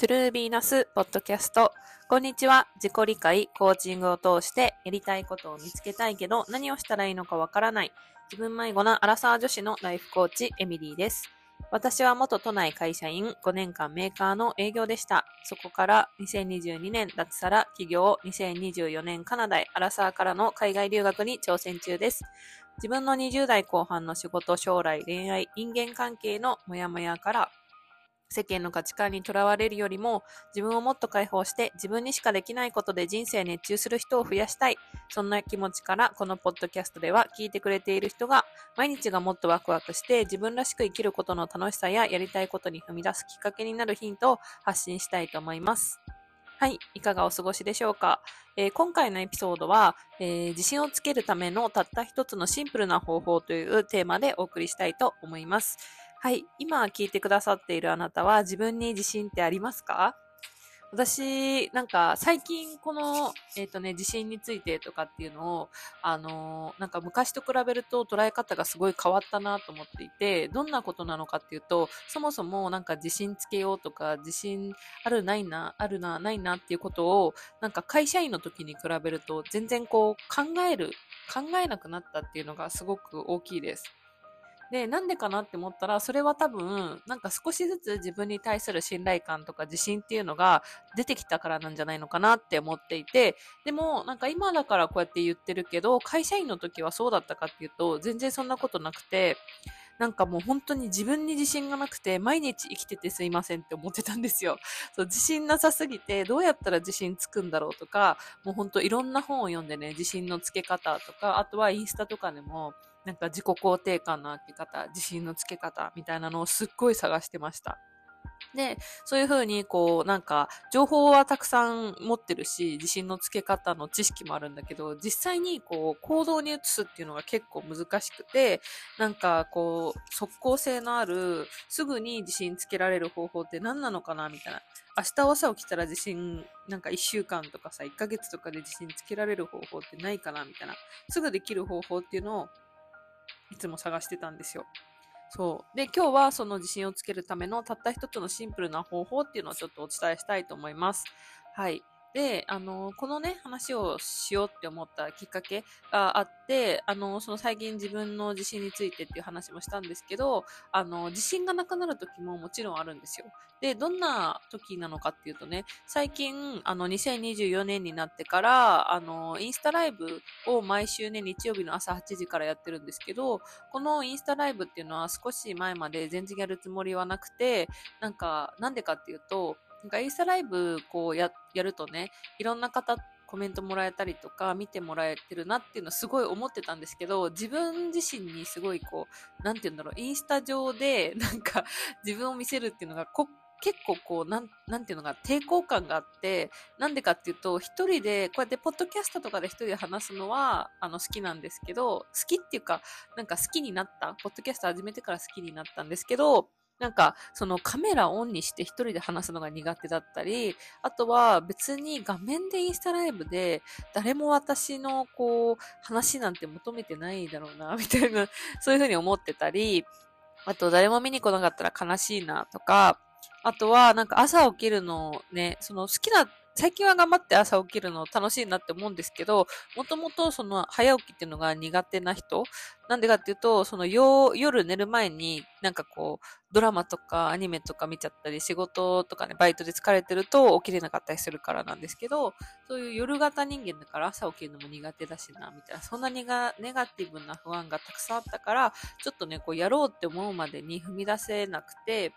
トゥルービーナスポッドキャスト。こんにちは。自己理解、コーチングを通してやりたいことを見つけたいけど何をしたらいいのかわからない自分迷子なアラサー女子のライフコーチエミリーです。私は元都内会社員5年間メーカーの営業でした。そこから2022年脱サラ起業2024年カナダへアラサーからの海外留学に挑戦中です。自分の20代後半の仕事、将来、恋愛、人間関係のモヤモヤから世間の価値観にとらわれるよりも自分をもっと解放して自分にしかできないことで人生熱中する人を増やしたい。そんな気持ちからこのポッドキャストでは聞いてくれている人が毎日がもっとワクワクして自分らしく生きることの楽しさややりたいことに踏み出すきっかけになるヒントを発信したいと思います。はい。いかがお過ごしでしょうか、えー、今回のエピソードは、えー、自信をつけるためのたった一つのシンプルな方法というテーマでお送りしたいと思います。はい。今聞いてくださっているあなたは自分に自信ってありますか？私、なんか、最近、この、えっ、ー、とね、自信についてとかっていうのを、あのー、なんか昔と比べると捉え方がすごい変わったなと思っていて、どんなことなのかっていうと、そもそもなんか自信つけようとか、自信あるないな、あるな、ないなっていうことを、なんか会社員の時に比べると、全然こう、考える、考えなくなったっていうのがすごく大きいです。で、なんでかなって思ったら、それは多分、なんか少しずつ自分に対する信頼感とか自信っていうのが出てきたからなんじゃないのかなって思っていて、でも、なんか今だからこうやって言ってるけど、会社員の時はそうだったかっていうと、全然そんなことなくて、なんかもう本当に自分に自信がなくて、毎日生きててすいませんって思ってたんですよ。そう、自信なさすぎて、どうやったら自信つくんだろうとか、もう本当いろんな本を読んでね、自信のつけ方とか、あとはインスタとかでも、なんか自己肯定感の上げ方、自信のつけ方みたいなのをすっごい探してました。で、そういうふうに、こう、なんか、情報はたくさん持ってるし、自信のつけ方の知識もあるんだけど、実際に、こう、行動に移すっていうのが結構難しくて、なんか、こう、即効性のある、すぐに自信つけられる方法って何なのかなみたいな。明日朝起きたら自信、なんか1週間とかさ、1ヶ月とかで自信つけられる方法ってないかなみたいな。すぐできる方法っていうのをいつも探してたんですよ。そう。で、今日はその自信をつけるためのたった一つのシンプルな方法っていうのをちょっとお伝えしたいと思います。はい。で、あの、このね、話をしようって思ったきっかけがあって、あの、その最近自分の自信についてっていう話もしたんですけど、あの、自信がなくなる時ももちろんあるんですよ。で、どんな時なのかっていうとね、最近、あの、2024年になってから、あの、インスタライブを毎週ね、日曜日の朝8時からやってるんですけど、このインスタライブっていうのは少し前まで全然やるつもりはなくて、なんか、なんでかっていうと、なんかインスタライブこうややるとね、いろんな方コメントもらえたりとか見てもらえてるなっていうのすごい思ってたんですけど、自分自身にすごいこう、なんて言うんだろう、インスタ上で なんか自分を見せるっていうのがこ結構こう、なん、なんていうのが抵抗感があって、なんでかっていうと、一人で、こうやってポッドキャストとかで一人で話すのは、あの、好きなんですけど、好きっていうか、なんか好きになった、ポッドキャスト始めてから好きになったんですけど、なんか、そのカメラオンにして一人で話すのが苦手だったり、あとは別に画面でインスタライブで誰も私のこう話なんて求めてないだろうな、みたいな、そういうふうに思ってたり、あと誰も見に来なかったら悲しいなとか、あとはなんか朝起きるのね、その好きな最近は頑張って朝起きるの楽しいなって思うんですけど、もともとその早起きっていうのが苦手な人なんでかっていうと、その夜寝る前になんかこう、ドラマとかアニメとか見ちゃったり、仕事とかね、バイトで疲れてると起きれなかったりするからなんですけど、そういう夜型人間だから朝起きるのも苦手だしな、みたいな、そんなにがネガティブな不安がたくさんあったから、ちょっとね、こうやろうって思うまでに踏み出せなくて、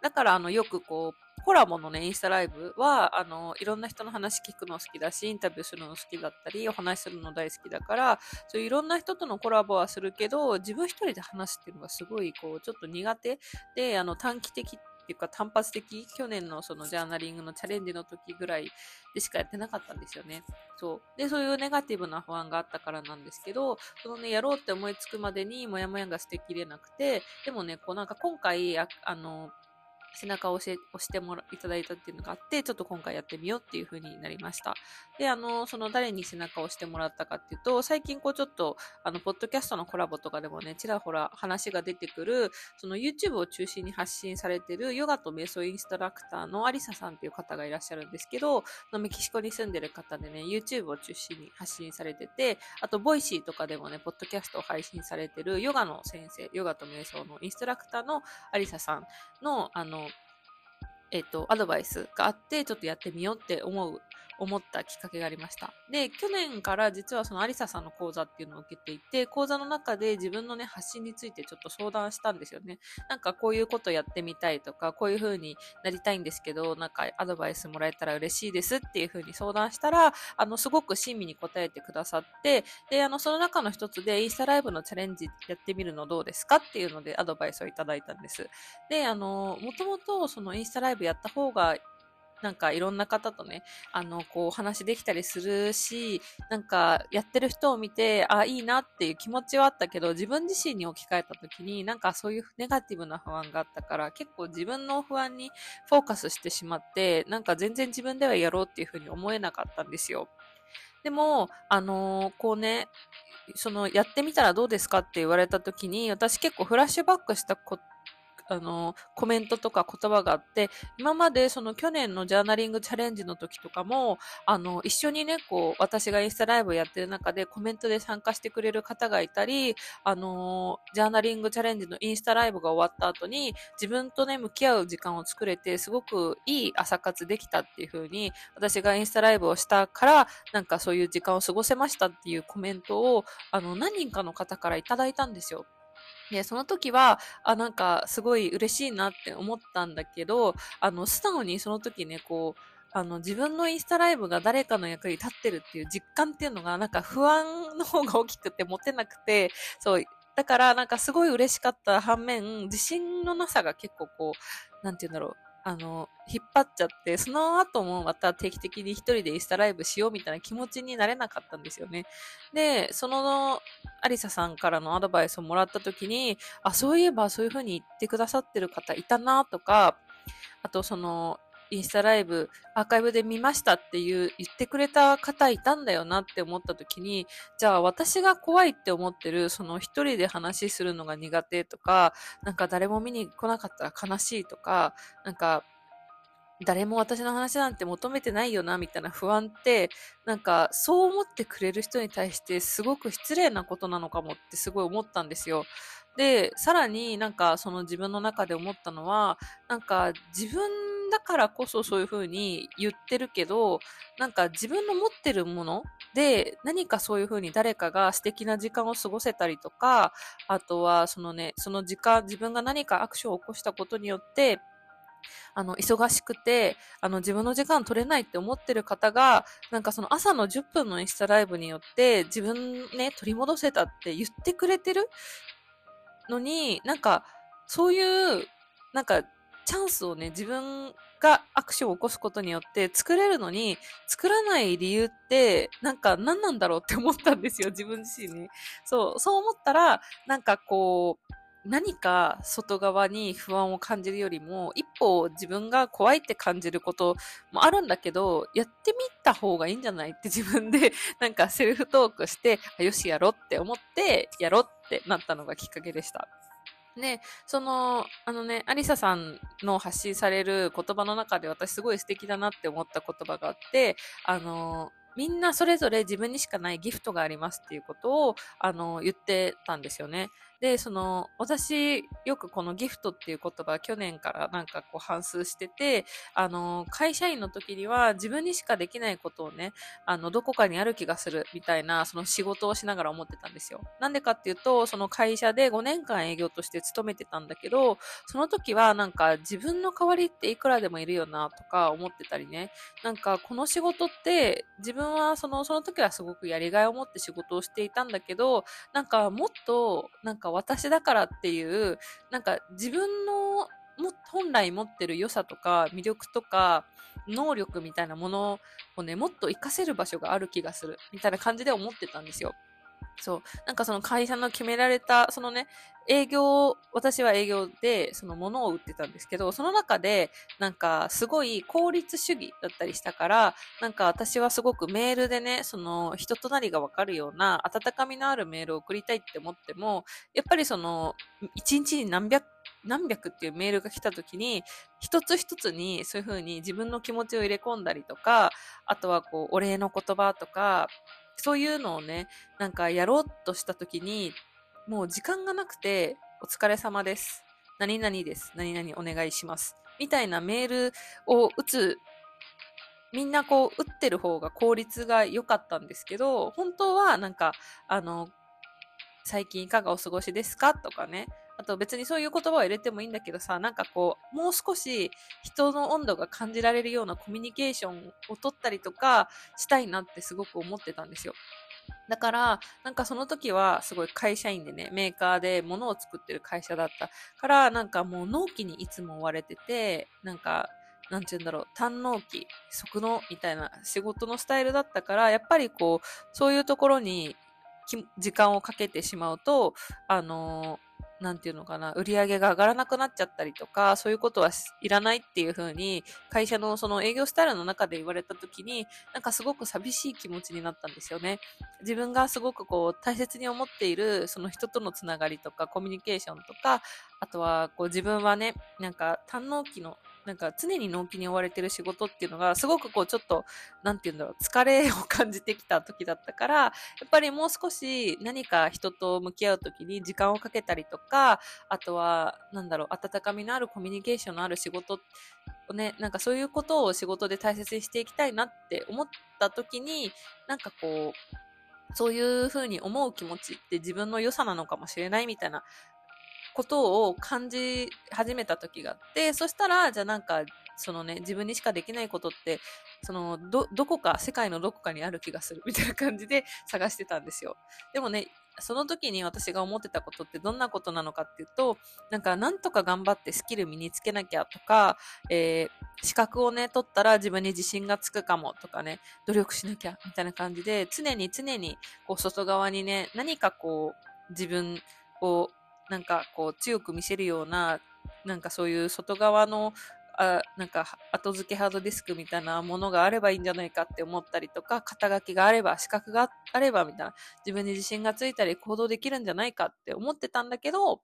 だからあのよくこう、コラボのね、インスタライブは、あの、いろんな人の話聞くの好きだし、インタビューするの好きだったり、お話するの大好きだから、そういういろんな人とのコラボはするけど、自分一人で話すっていうのがすごい、こう、ちょっと苦手で、あの、短期的っていうか単発的、去年のそのジャーナリングのチャレンジの時ぐらいでしかやってなかったんですよね。そう。で、そういうネガティブな不安があったからなんですけど、そのね、やろうって思いつくまでにモヤモヤが捨てきれなくて、でもね、こうなんか今回、あの、背中を押してもらいただいたっていうのがあって、ちょっと今回やってみようっていう風になりました。で、あの、その誰に背中を押してもらったかっていうと、最近こうちょっと、あの、ポッドキャストのコラボとかでもね、ちらほら話が出てくる、その YouTube を中心に発信されてるヨガと瞑想インストラクターのアリサさんっていう方がいらっしゃるんですけど、のメキシコに住んでる方でね、YouTube を中心に発信されてて、あと、 Voicy とかでもね、ポッドキャストを配信されてるヨガの先生、ヨガと瞑想のインストラクターのアリサさんの、あの、えっ、と、アドバイスがあって、ちょっとやってみようって思う思ったきっかけがありました。で、去年から実はそのアリサさんの講座っていうのを受けていて、講座の中で自分のね、発信についてちょっと相談したんですよね。なんかこういうことやってみたいとか、こういう風になりたいんですけど、なんかアドバイスもらえたら嬉しいですっていう風に相談したら、あの、すごく親身に答えてくださって、で、あの、その中の一つでインスタライブのチャレンジやってみるのどうですかっていうのでアドバイスをいただいたんです。で、あの、もともとそのインスタライブやった方がなんかいろんな方とね、あの、こう話できたりするし、なんかやってる人を見て、あ、いいなっていう気持ちはあったけど、自分自身に置き換えた時に、なんかそういうネガティブな不安があったから、結構自分の不安にフォーカスしてしまって、なんか全然自分ではやろうっていうふうに思えなかったんですよ。でも、あのー、こうね、その、やってみたらどうですかって言われた時に、私結構フラッシュバックしたことあの、コメントとか言葉があって、今までその去年のジャーナリングチャレンジの時とかも、あの、一緒にね、こう、私がインスタライブやってる中でコメントで参加してくれる方がいたり、あの、ジャーナリングチャレンジのインスタライブが終わった後に、自分とね、向き合う時間を作れて、すごくいい朝活できたっていう風に、私がインスタライブをしたから、なんかそういう時間を過ごせましたっていうコメントを、あの、何人かの方からいただいたんですよ。で、その時は、あ、なんか、すごい嬉しいなって思ったんだけど、あの、素直にその時ね、こう、あの、自分のインスタライブが誰かの役に立ってるっていう実感っていうのが、なんか不安の方が大きくて持てなくて、そう、だからなんかすごい嬉しかった反面、自信のなさが結構こう、なんて言うんだろう、あの、引っ張っちゃって、その後もまた定期的に一人でインスタライブしようみたいな気持ちになれなかったんですよね。で、その、アリサさんからのアドバイスをもらった時に、あ、そういえばそういう風に言ってくださってる方いたなとか、あとその、インスタライブアーカイブで見ましたっていう言ってくれた方いたんだよなって思った時に、じゃあ私が怖いって思ってるその一人で話するのが苦手とか、なんか誰も見に来なかったら悲しいとか、なんか誰も私の話なんて求めてないよな、みたいな不安って、なんか、そう思ってくれる人に対してすごく失礼なことなのかもってすごい思ったんですよ。で、さらになんかその自分の中で思ったのは、なんか自分だからこそそういう風に言ってるけど、なんか自分の持ってるもので何かそういう風に誰かが素敵な時間を過ごせたりとか、あとはそのね、その時間、自分が何かアクションを起こしたことによって、あの、忙しくて、あの、自分の時間取れないって思ってる方が、なんかその朝の10分のインスタライブによって、自分ね、取り戻せたって言ってくれてるのに、なんか、そういう、なんか、チャンスをね、自分がアクションを起こすことによって作れるのに、作らない理由って、なんか何なんだろうって思ったんですよ、自分自身に。そう、そう思ったら、なんかこう、何か外側に不安を感じるよりも、一歩自分が怖いって感じることもあるんだけど、やってみた方がいいんじゃないって自分で なんかセルフトークして、よしやろうって思って、やろうってなったのがきっかけでした。で、その、あのね、アリサさんの発信される言葉の中で私すごい素敵だなって思った言葉があって、あの、みんなそれぞれ自分にしかないギフトがありますっていうことを、あの、言ってたんですよね。で、その、私、よくこのギフトっていう言葉、去年からなんかこう反数してて、あの、会社員の時には自分にしかできないことをね、あの、どこかにある気がするみたいな、その仕事をしながら思ってたんですよ。なんでかっていうと、その会社で5年間営業として勤めてたんだけど、その時はなんか自分の代わりっていくらでもいるよなとか思ってたりね、なんかこの仕事って自分はその、その時はすごくやりがいを持って仕事をしていたんだけど、なんかもっと、なんか私だからっていう、なんか自分のも本来持ってる良さとか魅力とか能力みたいなものをね、もっと活かせる場所がある気がするみたいな感じで思ってたんですよ。そう。なんかその会社の決められた、そのね、営業、私は営業で、その物を売ってたんですけど、その中で、なんか、すごい効率主義だったりしたから、なんか私はすごくメールでね、その、人となりがわかるような、温かみのあるメールを送りたいって思っても、やっぱりその、一日に何百、何百っていうメールが来た時に、一つ一つにそういう風に自分の気持ちを入れ込んだりとか、あとはこう、お礼の言葉とか、そういうのをね、なんかやろうとした時に、もう時間がなくて、お疲れ様です。何々です。何々お願いします。みたいなメールを打つ、みんなこう打ってる方が効率が良かったんですけど、本当はなんか、あの、最近いかがお過ごしですか？とかね。あと別にそういう言葉を入れてもいいんだけどさ、なんかこう、もう少し人の温度が感じられるようなコミュニケーションを取ったりとかしたいなってすごく思ってたんですよ。だから、なんかその時はすごい会社員でね、メーカーで物を作ってる会社だったから、なんかもう納期にいつも追われてて、なんか、なんて言うんだろう、単納期、即納みたいな仕事のスタイルだったから、やっぱりこう、そういうところに時間をかけてしまうと、あのなんていうのかな、売り上げが上がらなくなっちゃったりとか、そういうことはいらないっていうふうに、会社のその営業スタイルの中で言われた時に、なんかすごく寂しい気持ちになったんですよね。自分がすごくこう、大切に思っている、その人とのつながりとか、コミュニケーションとか、あとは、こう自分はね、なんか、単納期のなんか常に納期に追われてる仕事っていうのが、すごくこうちょっと、なんて言うんだろう、疲れを感じてきた時だったから、やっぱりもう少し何か人と向き合う時に時間をかけたりとか、あとは、なんだろう、温かみのあるコミュニケーションのある仕事をね、なんかそういうことを仕事で大切にしていきたいなって思った時に、なんかこう、そういうふうに思う気持ちって自分の良さなのかもしれないみたいなことを感じ始めた時があって、そしたら、じゃあなんか、そのね、自分にしかできないことって、その、ど、どこか、世界のどこかにある気がする、みたいな感じで 探してたんですよ。でもね、その時に私が思ってたことってどんなことなのかっていうと、なんか、なんとか頑張ってスキル身につけなきゃとか、えー、資格をね、取ったら自分に自信がつくかもとかね、努力しなきゃ、みたいな感じで、常に常に、こう、外側にね、何かこう、自分をなんかこう強く見せるような、なんかそういう外側のあなんか後付けハードディスクみたいなものがあればいいんじゃないかって思ったりとか、肩書きがあれば、資格があればみたいな、自分に自信がついたり行動できるんじゃないかって思ってたんだけど、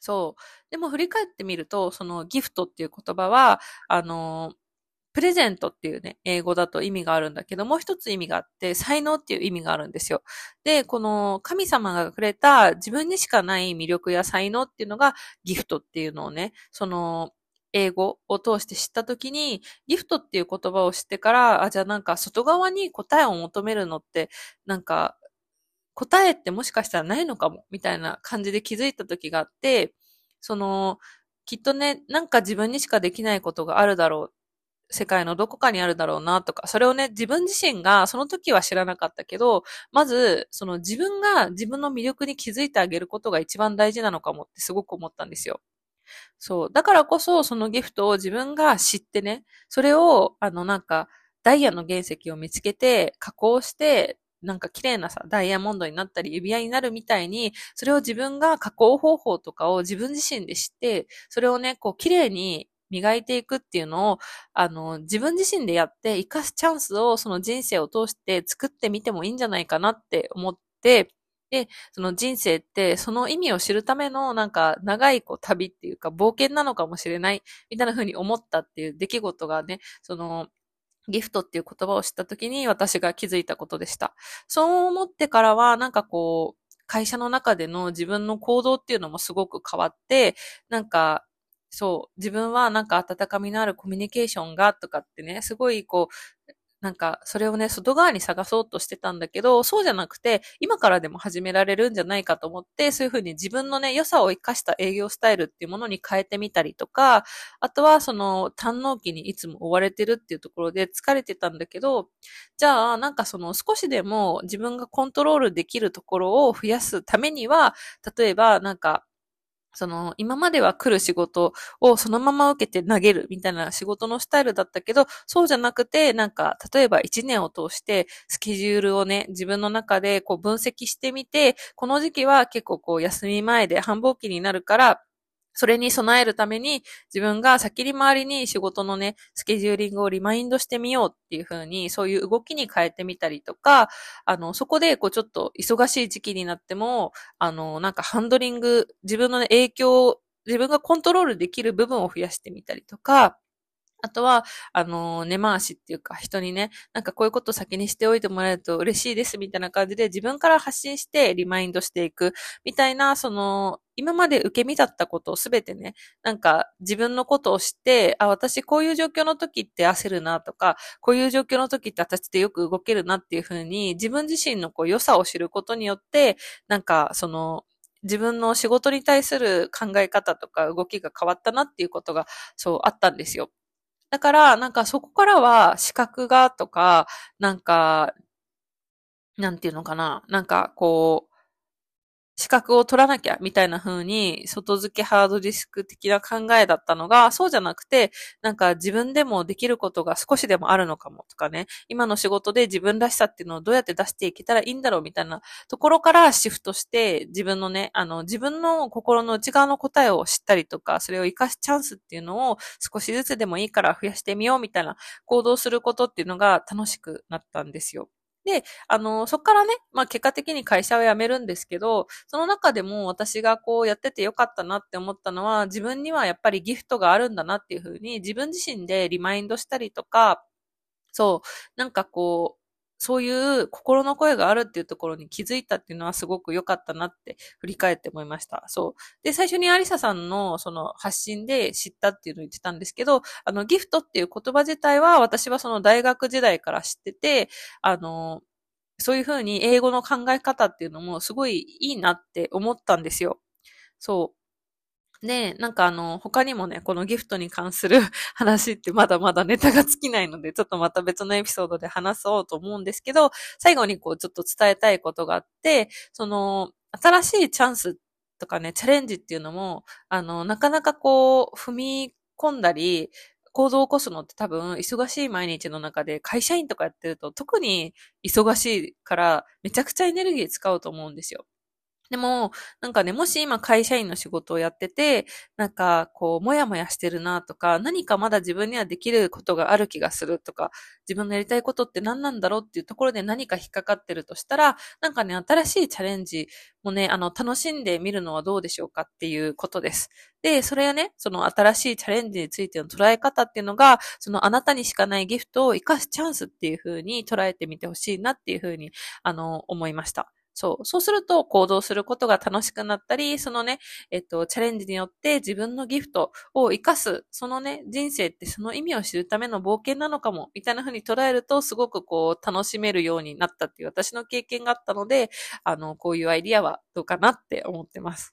そう。でも振り返ってみると、そのギフトっていう言葉は、あのプレゼントっていうね、英語だと意味があるんだけど、もう一つ意味があって、才能っていう意味があるんですよ。で、この神様がくれた自分にしかない魅力や才能っていうのがギフトっていうのをね、その、英語を通して知ったときに、ギフトっていう言葉を知ってから、あ、じゃあなんか外側に答えを求めるのって、なんか、答えってもしかしたらないのかも、みたいな感じで気づいた時があって、その、きっとね、なんか自分にしかできないことがあるだろう世界のどこかにあるだろうなとか、それをね、自分自身がその時は知らなかったけど、まず、その自分が自分の魅力に気づいてあげることが一番大事なのかもってすごく思ったんですよ。そう。だからこそ、そのギフトを自分が知ってね、それを、あの、なんか、ダイヤの原石を見つけて、加工して、なんか綺麗なさ、ダイヤモンドになったり指輪になるみたいに、それを自分が加工方法とかを自分自身で知って、それをね、こう綺麗に磨いていくっていうのを、あの、自分自身でやって活かすチャンスをその人生を通して作ってみてもいいんじゃないかなって思って、で、その人生ってその意味を知るためのなんか長いこう旅っていうか冒険なのかもしれないみたいな風に思ったっていう出来事がね、そのギフトっていう言葉を知った時に私が気づいたことでした。そう思ってからはなんかこう会社の中での自分の行動っていうのもすごく変わって、なんかそう、自分はなんか温かみのあるコミュニケーションがとかってね、すごいこう、なんか、それをね、外側に探そうとしてたんだけど、そうじゃなくて、今からでも始められるんじゃないかと思って、そういうふうに自分のね、良さを活かした営業スタイルっていうものに変えてみたりとか、あとは、その、堪能期にいつも追われてるっていうところで疲れてたんだけど、じゃあ、なんかその、少しでも自分がコントロールできるところを増やすためには、例えば、なんか、その、今までは来る仕事をそのまま受けて投げるみたいな仕事のスタイルだったけど、そうじゃなくて、なんか、例えば1年を通してスケジュールをね、自分の中でこう分析してみて、この時期は結構こう休み前で繁忙期になるから、それに備えるために自分が先に周りに仕事のね、スケジューリングをリマインドしてみようっていう風に、そういう動きに変えてみたりとか、あの、そこでこうちょっと忙しい時期になっても、あの、なんかハンドリング、自分の、ね、影響、自分がコントロールできる部分を増やしてみたりとか、あとは、あの、根回しっていうか、人にね、なんかこういうことを先にしておいてもらえると嬉しいですみたいな感じで自分から発信してリマインドしていくみたいな、その、今まで受け身だったことをすべてね、なんか自分のことを知って、あ、私こういう状況の時って焦るなとか、こういう状況の時って私ってよく動けるなっていうふうに、自分自身のこう良さを知ることによって、なんかその、自分の仕事に対する考え方とか動きが変わったなっていうことが、そうあったんですよ。だから、なんかそこからは資格がとか、なんか、なんていうのかな。なんかこう、資格を取らなきゃみたいな風に外付けハードディスク的な考えだったのが、そうじゃなくて、なんか自分でもできることが少しでもあるのかもとかね、今の仕事で自分らしさっていうのをどうやって出していけたらいいんだろうみたいなところからシフトして、自分のね、あの、自分の心の内側の答えを知ったりとか、それを活かすチャンスっていうのを少しずつでもいいから増やしてみようみたいな行動することっていうのが楽しくなったんですよ。で、あの、そっからね、まあ結果的に会社を辞めるんですけど、その中でも私がこうやっててよかったなって思ったのは、自分にはやっぱりギフトがあるんだなっていうふうに自分自身でリマインドしたりとか、そう、なんかこう、そういう心の声があるっていうところに気づいたっていうのはすごく良かったなって振り返って思いました。そう。で、最初にアリサさんのその発信で知ったっていうのを言ってたんですけど、あの、ギフトっていう言葉自体は私はその大学時代から知ってて、あの、そういうふうに英語の考え方っていうのもすごいいいなって思ったんですよ。そう。で、なんかあの、他にもね、このギフトに関する 話ってまだまだネタが尽きないので、ちょっとまた別のエピソードで話そうと思うんですけど、最後にこうちょっと伝えたいことがあって、その、新しいチャンスとかね、チャレンジっていうのも、あの、なかなかこう、踏み込んだり、行動を起こすのって多分、忙しい毎日の中で会社員とかやってると特に忙しいからめちゃくちゃエネルギー使うと思うんですよ。でも、なんかね、もし今会社員の仕事をやってて、なんかこう、もやもやしてるなとか、何かまだ自分にはできることがある気がするとか、自分のやりたいことって何なんだろうっていうところで何か引っかかってるとしたら、なんかね、新しいチャレンジもね、あの、楽しんでみるのはどうでしょうかっていうことです。で、それはね、その新しいチャレンジについての捉え方っていうのが、そのあなたにしかないギフトを活かすチャンスっていう風に捉えてみてほしいなっていう風に、あの、思いました。そう。そうすると行動することが楽しくなったり、そのね、えっと、チャレンジによって自分のギフトを活かす、そのね、人生ってその意味を知るための冒険なのかも、みたいな風に捉えると、すごくこう、楽しめるようになったっていう私の経験があったので、あの、こういうアイディアはどうかなって思ってます。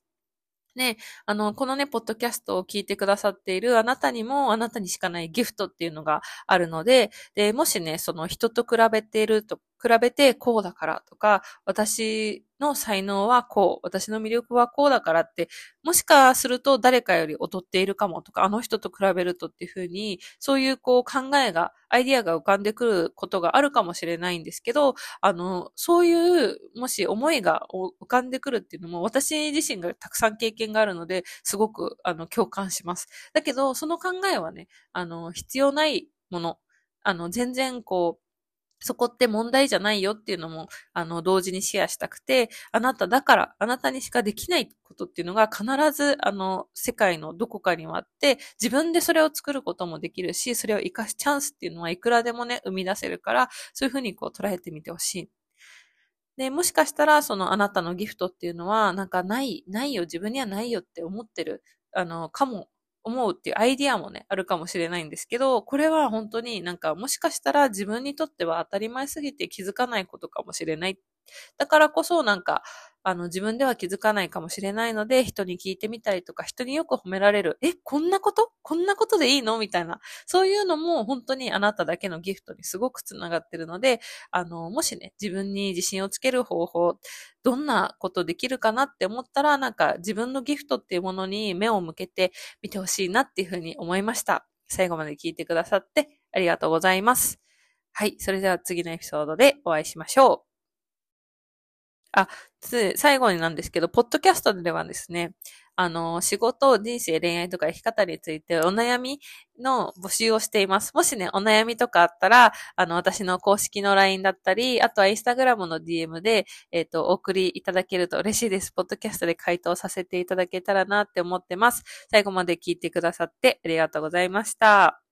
ね、あの、このね、ポッドキャストを聞いてくださっているあなたにも、あなたにしかないギフトっていうのがあるので、で、もしね、その人と比べていると比べてこうだからとか、私の才能はこう、私の魅力はこうだからって、もしかすると誰かより劣っているかもとか、あの人と比べるとっていうふうに、そういうこう考えが、アイディアが浮かんでくることがあるかもしれないんですけど、あの、そういう、もし思いが浮かんでくるっていうのも、私自身がたくさん経験があるので、すごく、あの、共感します。だけど、その考えはね、あの、必要ないもの、あの、全然こう、そこって問題じゃないよっていうのも、あの、同時にシェアしたくて、あなただから、あなたにしかできないことっていうのが必ず、あの、世界のどこかにはあって、自分でそれを作ることもできるし、それを活かすチャンスっていうのはいくらでもね、生み出せるから、そういうふうにこう捉えてみてほしい。で、もしかしたら、そのあなたのギフトっていうのは、なんかない、ないよ、自分にはないよって思ってる、あの、かも思うっていうアイディアもね、あるかもしれないんですけど、これは本当になんかもしかしたら自分にとっては当たり前すぎて気づかないことかもしれないっだからこそなんか、あの、自分では気づかないかもしれないので、人に聞いてみたりとか、人によく褒められる、え、こんなこと？こんなことでいいの？みたいな。そういうのも本当にあなただけのギフトにすごくつながってるので、あの、もしね、自分に自信をつける方法、どんなことできるかなって思ったら、なんか自分のギフトっていうものに目を向けてみてほしいなっていうふうに思いました。最後まで聞いてくださってありがとうございます。はい。それでは次のエピソードでお会いしましょう。あ、つ最後になんですけど、ポッドキャストではですね、あの、仕事、人生、恋愛とか生き方についてお悩みの募集をしています。もしね、お悩みとかあったら、あの、私の公式の LINE だったり、あとはインスタグラムの DM で、えっ、ー、と、お送りいただけると嬉しいです。ポッドキャストで回答させていただけたらなって思ってます。最後まで聞いてくださってありがとうございました。